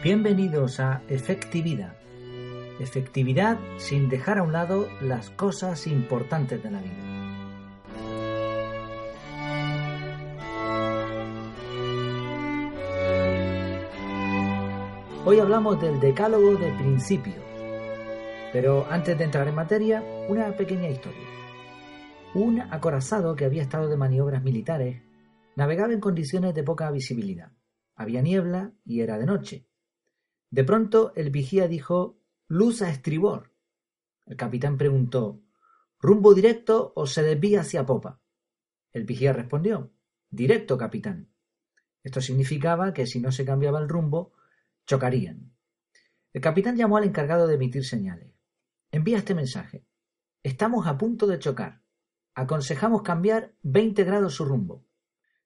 Bienvenidos a Efectividad. Efectividad sin dejar a un lado las cosas importantes de la vida. Hoy hablamos del decálogo de principios. Pero antes de entrar en materia, una pequeña historia. Un acorazado que había estado de maniobras militares navegaba en condiciones de poca visibilidad. Había niebla y era de noche. De pronto el vigía dijo luz a estribor. El capitán preguntó ¿Rumbo directo o se desvía hacia popa? El vigía respondió Directo, capitán. Esto significaba que si no se cambiaba el rumbo, chocarían. El capitán llamó al encargado de emitir señales. Envía este mensaje. Estamos a punto de chocar. Aconsejamos cambiar 20 grados su rumbo.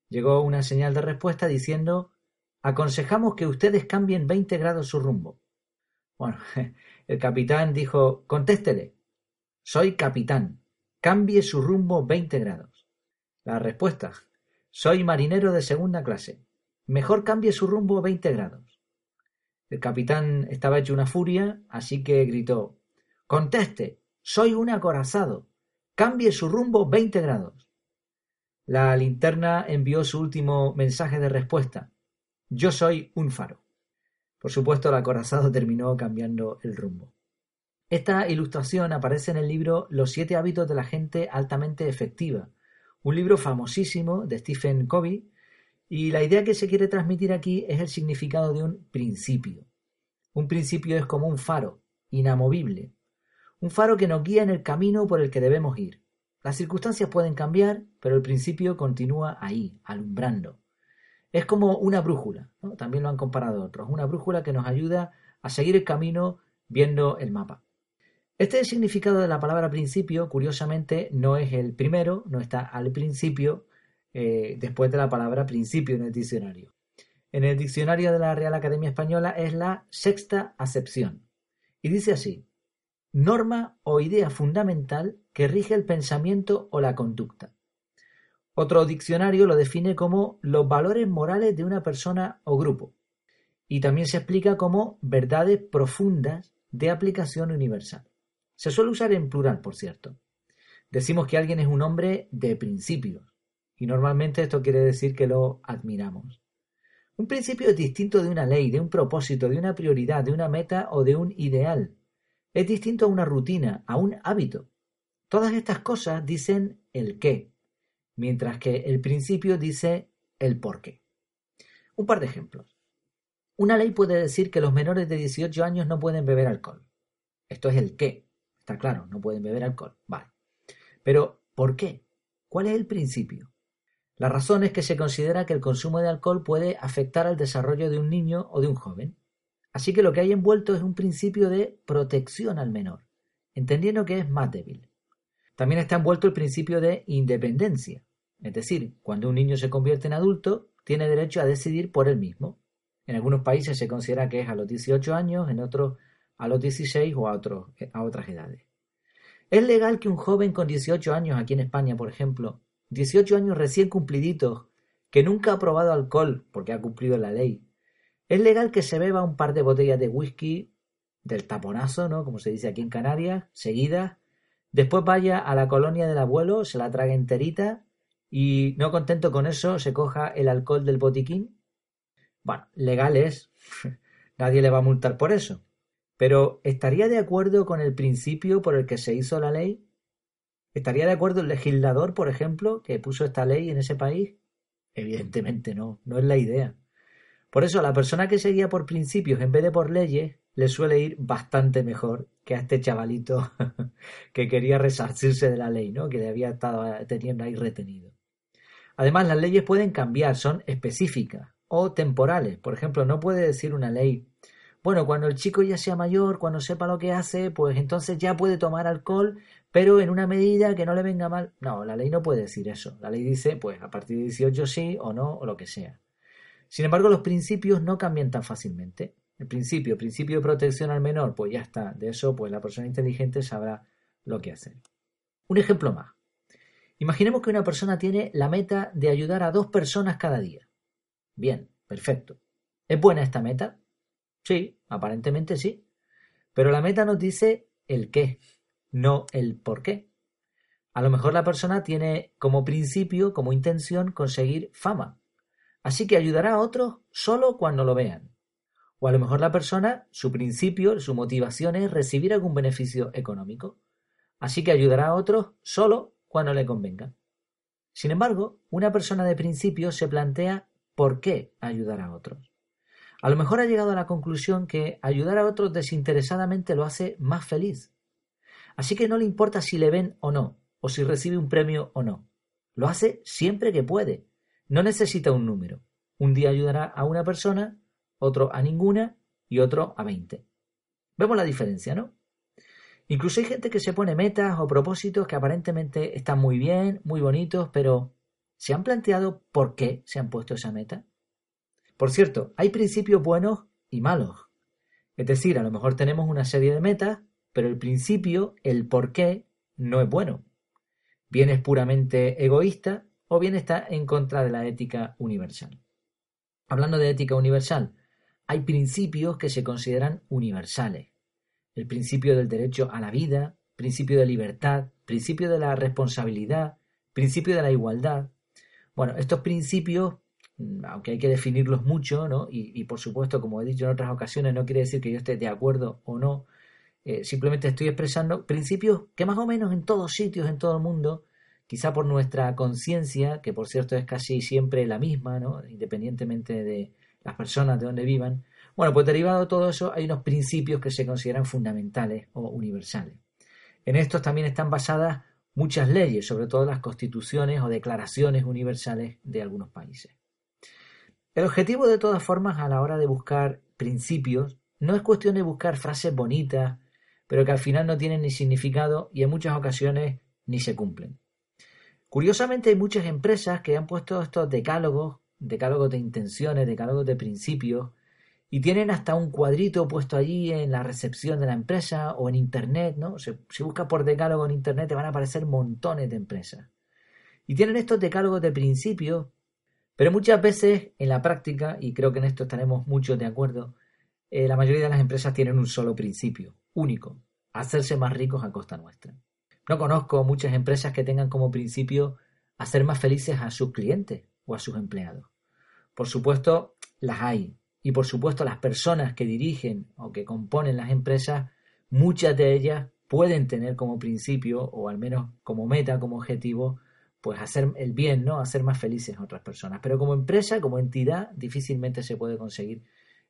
Llegó una señal de respuesta diciendo Aconsejamos que ustedes cambien 20 grados su rumbo. Bueno, el capitán dijo Contéstele. Soy capitán. Cambie su rumbo 20 grados. La respuesta. Soy marinero de segunda clase. Mejor cambie su rumbo 20 grados. El capitán estaba hecho una furia, así que gritó Conteste. Soy un acorazado. Cambie su rumbo 20 grados. La linterna envió su último mensaje de respuesta. Yo soy un faro. Por supuesto, el acorazado terminó cambiando el rumbo. Esta ilustración aparece en el libro Los siete hábitos de la gente altamente efectiva, un libro famosísimo de Stephen Covey, y la idea que se quiere transmitir aquí es el significado de un principio. Un principio es como un faro, inamovible, un faro que nos guía en el camino por el que debemos ir. Las circunstancias pueden cambiar, pero el principio continúa ahí, alumbrando. Es como una brújula, también lo han comparado otros, una brújula que nos ayuda a seguir el camino viendo el mapa. Este significado de la palabra principio, curiosamente, no es el primero, no está al principio, eh, después de la palabra principio en el diccionario. En el diccionario de la Real Academia Española es la sexta acepción. Y dice así, norma o idea fundamental que rige el pensamiento o la conducta. Otro diccionario lo define como los valores morales de una persona o grupo. Y también se explica como verdades profundas de aplicación universal. Se suele usar en plural, por cierto. Decimos que alguien es un hombre de principios. Y normalmente esto quiere decir que lo admiramos. Un principio es distinto de una ley, de un propósito, de una prioridad, de una meta o de un ideal. Es distinto a una rutina, a un hábito. Todas estas cosas dicen el qué, mientras que el principio dice el por qué. Un par de ejemplos. Una ley puede decir que los menores de 18 años no pueden beber alcohol. Esto es el qué. Está claro, no pueden beber alcohol. Vale. Pero, ¿por qué? ¿Cuál es el principio? La razón es que se considera que el consumo de alcohol puede afectar al desarrollo de un niño o de un joven. Así que lo que hay envuelto es un principio de protección al menor, entendiendo que es más débil. También está envuelto el principio de independencia, es decir, cuando un niño se convierte en adulto, tiene derecho a decidir por él mismo. En algunos países se considera que es a los 18 años, en otros a los 16 o a, otros, a otras edades. ¿Es legal que un joven con 18 años, aquí en España, por ejemplo, 18 años recién cumpliditos, que nunca ha probado alcohol porque ha cumplido la ley, es legal que se beba un par de botellas de whisky del taponazo, ¿no? Como se dice aquí en Canarias, seguidas, después vaya a la colonia del abuelo, se la traga enterita y no contento con eso se coja el alcohol del botiquín. Bueno, legal es. Nadie le va a multar por eso. Pero ¿estaría de acuerdo con el principio por el que se hizo la ley? ¿Estaría de acuerdo el legislador, por ejemplo, que puso esta ley en ese país? Evidentemente no, no es la idea. Por eso la persona que seguía por principios en vez de por leyes le suele ir bastante mejor que a este chavalito que quería resarcirse de la ley, ¿no? Que le había estado teniendo ahí retenido. Además, las leyes pueden cambiar, son específicas o temporales. Por ejemplo, no puede decir una ley, bueno, cuando el chico ya sea mayor, cuando sepa lo que hace, pues entonces ya puede tomar alcohol, pero en una medida que no le venga mal. No, la ley no puede decir eso. La ley dice, pues a partir de 18 sí o no, o lo que sea. Sin embargo, los principios no cambian tan fácilmente. El principio, principio de protección al menor, pues ya está. De eso, pues la persona inteligente sabrá lo que hacer. Un ejemplo más. Imaginemos que una persona tiene la meta de ayudar a dos personas cada día. Bien, perfecto. ¿Es buena esta meta? Sí, aparentemente sí. Pero la meta nos dice el qué, no el por qué. A lo mejor la persona tiene como principio, como intención, conseguir fama. Así que ayudará a otros solo cuando lo vean. O a lo mejor la persona, su principio, su motivación es recibir algún beneficio económico. Así que ayudará a otros solo cuando le convenga. Sin embargo, una persona de principio se plantea por qué ayudar a otros. A lo mejor ha llegado a la conclusión que ayudar a otros desinteresadamente lo hace más feliz. Así que no le importa si le ven o no, o si recibe un premio o no. Lo hace siempre que puede. No necesita un número. Un día ayudará a una persona, otro a ninguna y otro a veinte. Vemos la diferencia, ¿no? Incluso hay gente que se pone metas o propósitos que aparentemente están muy bien, muy bonitos, pero ¿se han planteado por qué se han puesto esa meta? Por cierto, hay principios buenos y malos. Es decir, a lo mejor tenemos una serie de metas, pero el principio, el por qué, no es bueno. Bien es puramente egoísta o bien está en contra de la ética universal. Hablando de ética universal, hay principios que se consideran universales el principio del derecho a la vida, principio de libertad, principio de la responsabilidad, principio de la igualdad. Bueno, estos principios, mm, aunque hay que definirlos mucho, ¿no? Y, por supuesto, como he dicho en otras ocasiones, no quiere decir que yo esté de acuerdo o no. Eh, simplemente estoy expresando principios que más o menos en todos sitios, en todo el mundo, quizá por nuestra conciencia, que por cierto es casi siempre la misma, ¿no? independientemente de las personas de donde vivan, bueno, pues derivado de todo eso hay unos principios que se consideran fundamentales o universales. En estos también están basadas muchas leyes, sobre todo las constituciones o declaraciones universales de algunos países. El objetivo de todas formas a la hora de buscar principios no es cuestión de buscar frases bonitas, pero que al final no tienen ni significado y en muchas ocasiones ni se cumplen. Curiosamente hay muchas empresas que han puesto estos decálogos, decálogos de intenciones, decálogos de principios, y tienen hasta un cuadrito puesto allí en la recepción de la empresa o en internet, ¿no? Si, buscas por decálogo en internet te van a aparecer montones de empresas. Y tienen estos decálogos de principios, pero muchas veces en la práctica, y creo que en esto estaremos muchos de acuerdo, eh, la mayoría de las empresas tienen un solo principio, único, hacerse más ricos a costa nuestra. No conozco muchas empresas que tengan como principio hacer más felices a sus clientes o a sus empleados. Por supuesto, las hay, y por supuesto las personas que dirigen o que componen las empresas, muchas de ellas pueden tener como principio o al menos como meta, como objetivo, pues hacer el bien, ¿no? Hacer más felices a otras personas. Pero como empresa, como entidad, difícilmente se puede conseguir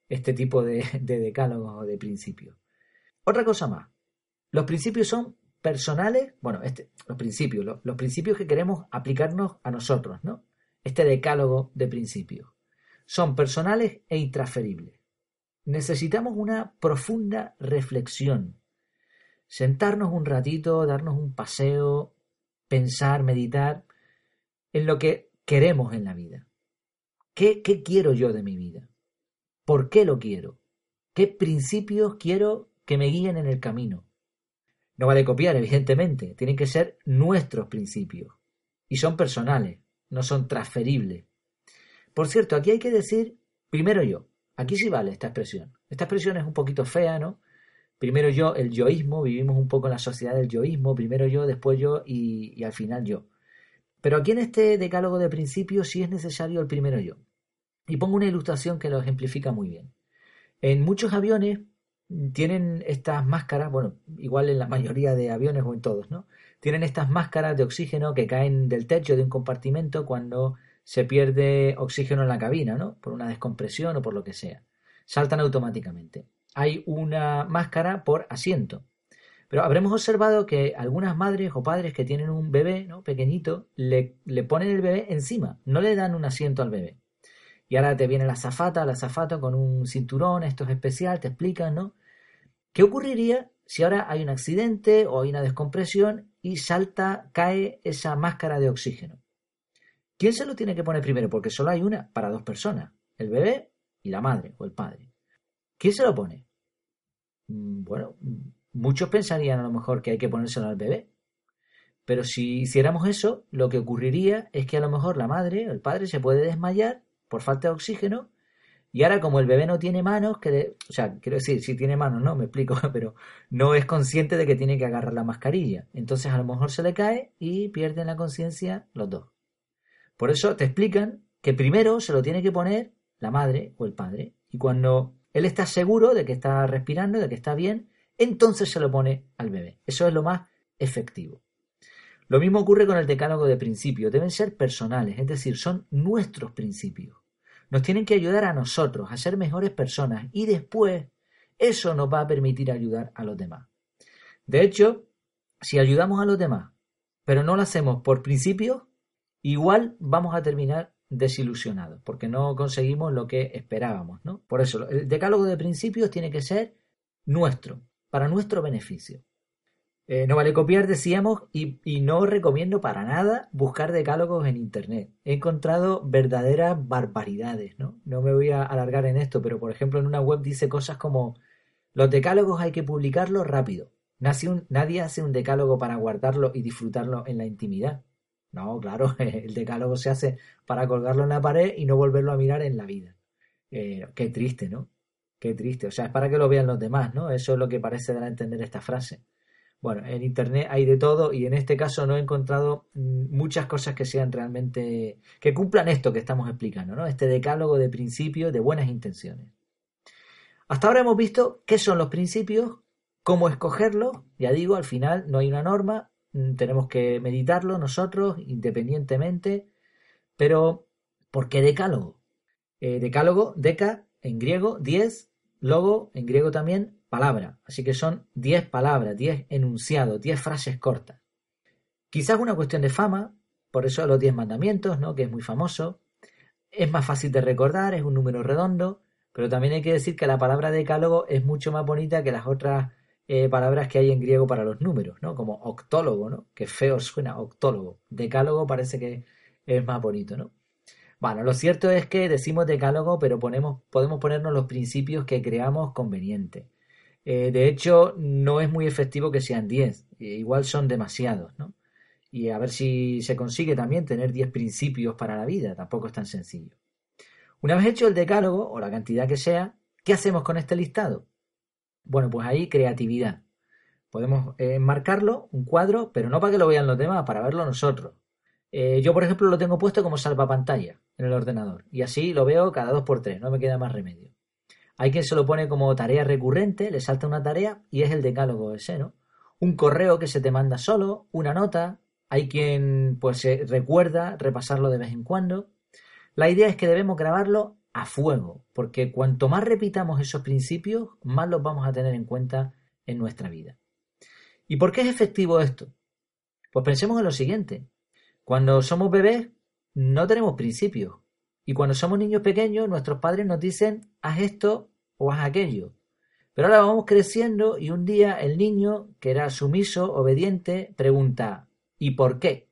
este tipo de, decálogos o de principios. Otra cosa más. Los principios son personales, bueno, este, los principios, los principios que queremos aplicarnos a nosotros, ¿no? Este decálogo de principios son personales e intransferibles. Necesitamos una profunda reflexión, sentarnos un ratito, darnos un paseo, pensar, meditar en lo que queremos en la vida. ¿Qué, ¿Qué, quiero yo de mi vida? ¿Por qué lo quiero? ¿Qué principios quiero que me guíen en el camino? No vale copiar, evidentemente, tienen que ser nuestros principios. Y son personales, no son transferibles. Por cierto, aquí hay que decir primero yo. Aquí sí vale esta expresión. Esta expresión es un poquito fea, ¿no? Primero yo, el yoísmo, vivimos un poco en la sociedad del yoísmo, primero yo, después yo y, al final yo. Pero aquí en este decálogo de principios sí es necesario el primero yo. Y pongo una ilustración que lo ejemplifica muy bien. En muchos aviones tienen estas máscaras, bueno, igual en la mayoría de aviones o en todos, ¿no? Tienen estas máscaras de oxígeno que caen del techo de un compartimento cuando se pierde oxígeno en la cabina, ¿no? Por una descompresión o por lo que sea. Saltan automáticamente. Hay una máscara por asiento. Pero habremos observado que algunas madres o padres que tienen un bebé ¿no? pequeñito le, le ponen el bebé encima, no le dan un asiento al bebé. Y ahora te viene la zafata, la zafata con un cinturón, esto es especial, te explican, ¿no? ¿Qué ocurriría si ahora hay un accidente o hay una descompresión y salta, cae esa máscara de oxígeno? ¿Quién se lo tiene que poner primero? Porque solo hay una para dos personas, el bebé y la madre o el padre. ¿Quién se lo pone? Mm, bueno, muchos pensarían a lo mejor que hay que ponérselo al bebé. Pero si hiciéramos eso, lo que ocurriría es que a lo mejor la madre o el padre se puede desmayar por falta de oxígeno Y ahora como el bebé no tiene manos, que o sea, quiero decir, si tiene manos, no, me explico, pero no es consciente de que tiene que agarrar la mascarilla. Entonces a lo mejor se le cae y pierden la conciencia los dos. Por eso te explican que primero se lo tiene que poner la madre o el padre. Y cuando él está seguro de que está respirando, de que está bien, entonces se lo pone al bebé. Eso es lo más efectivo. Lo mismo ocurre con el decálogo de principios. Deben ser personales, es decir, son nuestros principios. Nos tienen que ayudar a nosotros a ser mejores personas y después eso nos va a permitir ayudar a los demás. De hecho, si ayudamos a los demás, pero no lo hacemos por principios, igual vamos a terminar desilusionados, porque no conseguimos lo que esperábamos, ¿no? Por eso, el decálogo de principios tiene que ser nuestro, para nuestro beneficio. Eh, no vale copiar, decíamos, y, no recomiendo para nada buscar decálogos en Internet. He encontrado verdaderas barbaridades, ¿no? No me voy a alargar en esto, pero por ejemplo en una web dice cosas como los decálogos hay que publicarlos rápido. Nadie hace un decálogo para guardarlo y disfrutarlo en la intimidad. No, claro, el decálogo se hace para colgarlo en la pared y no volverlo a mirar en la vida. Eh, qué triste, ¿no? Qué triste. O sea, es para que lo vean los demás, ¿no? Eso es lo que parece dar a entender esta frase. Bueno, en Internet hay de todo y en este caso no he encontrado mm, muchas cosas que sean realmente, que cumplan esto que estamos explicando, ¿no? Este decálogo de principios de buenas intenciones. Hasta ahora hemos visto qué son los principios, cómo escogerlos, ya digo, al final no hay una norma, mm, tenemos que meditarlo nosotros independientemente, pero ¿por qué decálogo? Eh, decálogo, deca en griego, diez, logo en griego también, palabra. Así que son 10 palabras, 10 enunciados, 10 frases cortas. Quizás una cuestión de fama, por eso los 10 mandamientos, ¿no? que es muy famoso. Es más fácil de recordar, es un número redondo, pero también hay que decir que la palabra decálogo es mucho más bonita que las otras eh, palabras que hay en griego para los números, ¿no? como octólogo, ¿no? que feo suena, octólogo. Decálogo parece que es más bonito, ¿no? Bueno, lo cierto es que decimos decálogo, pero podemos ponernos los principios que creamos convenientes. Eh, de hecho, no es muy efectivo que sean 10, eh, igual son demasiados, ¿no? Y a ver si se consigue también tener 10 principios para la vida, tampoco es tan sencillo. Una vez hecho el decálogo, o la cantidad que sea, ¿qué hacemos con este listado? Bueno, pues ahí creatividad. Podemos eh, enmarcarlo, un cuadro, pero no para que lo vean los demás, para verlo nosotros. Yo, por ejemplo, lo tengo puesto como salvapantalla en el ordenador, y así lo veo cada dos por tres, no me queda más remedio. Hay quien se lo pone como tarea recurrente, le salta una tarea y es el decálogo ese, ¿no? Un correo que se te manda solo, una nota, hay quien pues se recuerda repasarlo de vez en cuando. La idea es que debemos grabarlo a fuego, porque cuanto más repitamos esos principios, más los vamos a tener en cuenta en nuestra vida. ¿Y por qué es efectivo esto? Pues pensemos en lo siguiente. Cuando somos bebés, no tenemos principios. Y cuando somos niños pequeños, nuestros padres nos dicen, haz esto o haz aquello. Pero ahora vamos creciendo y un día el niño, que era sumiso, obediente, pregunta, ¿y por qué?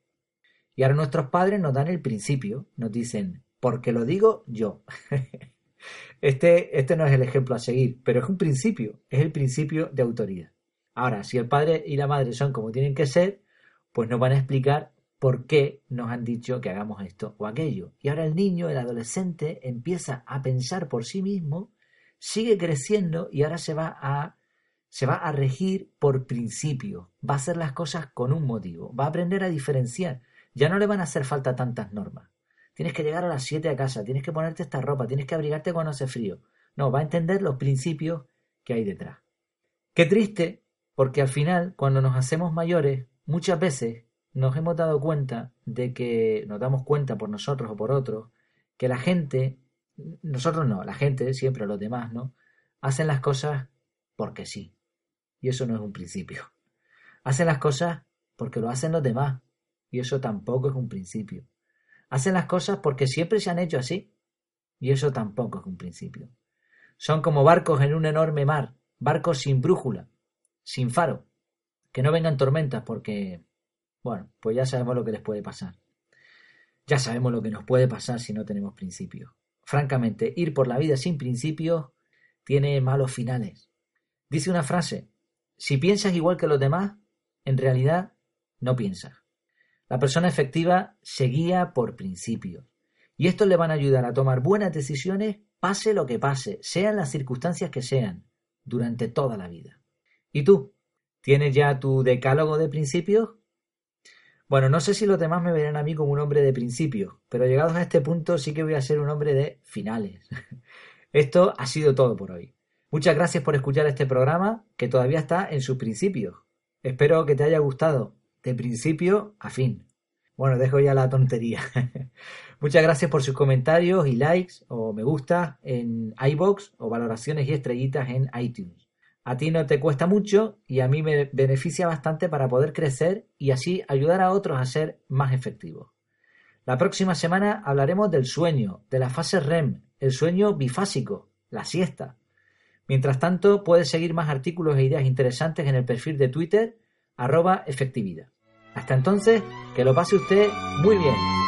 Y ahora nuestros padres nos dan el principio, nos dicen, porque lo digo yo. este, este no es el ejemplo a seguir, pero es un principio, es el principio de autoridad. Ahora, si el padre y la madre son como tienen que ser, pues nos van a explicar por qué nos han dicho que hagamos esto o aquello. Y ahora el niño, el adolescente, empieza a pensar por sí mismo, sigue creciendo y ahora se va a a regir por principio, va a hacer las cosas con un motivo, va a aprender a diferenciar. Ya no le van a hacer falta tantas normas. Tienes que llegar a las 7 a casa, tienes que ponerte esta ropa, tienes que abrigarte cuando hace frío. No, va a entender los principios que hay detrás. Qué triste, porque al final, cuando nos hacemos mayores, muchas veces nos hemos dado cuenta de que, nos damos cuenta por nosotros o por otros, que la gente, nosotros no, la gente, siempre los demás, ¿no? Hacen las cosas porque sí. Y eso no es un principio. Hacen las cosas porque lo hacen los demás. Y eso tampoco es un principio. Hacen las cosas porque siempre se han hecho así. Y eso tampoco es un principio. Son como barcos en un enorme mar, barcos sin brújula, sin faro. Que no vengan tormentas porque bueno, pues ya sabemos lo que les puede pasar. Ya sabemos lo que nos puede pasar si no tenemos principios. Francamente, ir por la vida sin principios tiene malos finales. Dice una frase, si piensas igual que los demás, en realidad no piensas. La persona efectiva se guía por principios. Y estos le van a ayudar a tomar buenas decisiones pase lo que pase, sean las circunstancias que sean, durante toda la vida. ¿Y tú? ¿Tienes ya tu decálogo de principios? Bueno, no sé si los demás me verán a mí como un hombre de principios, pero llegados a este punto sí que voy a ser un hombre de finales. Esto ha sido todo por hoy. Muchas gracias por escuchar este programa que todavía está en sus principios. Espero que te haya gustado de principio a fin. Bueno, dejo ya la tontería. Muchas gracias por sus comentarios y likes o me gusta en iBox o valoraciones y estrellitas en iTunes. A ti no te cuesta mucho y a mí me beneficia bastante para poder crecer y así ayudar a otros a ser más efectivos. La próxima semana hablaremos del sueño, de la fase REM, el sueño bifásico, la siesta. Mientras tanto, puedes seguir más artículos e ideas interesantes en el perfil de Twitter, arroba efectividad. Hasta entonces, que lo pase usted muy bien.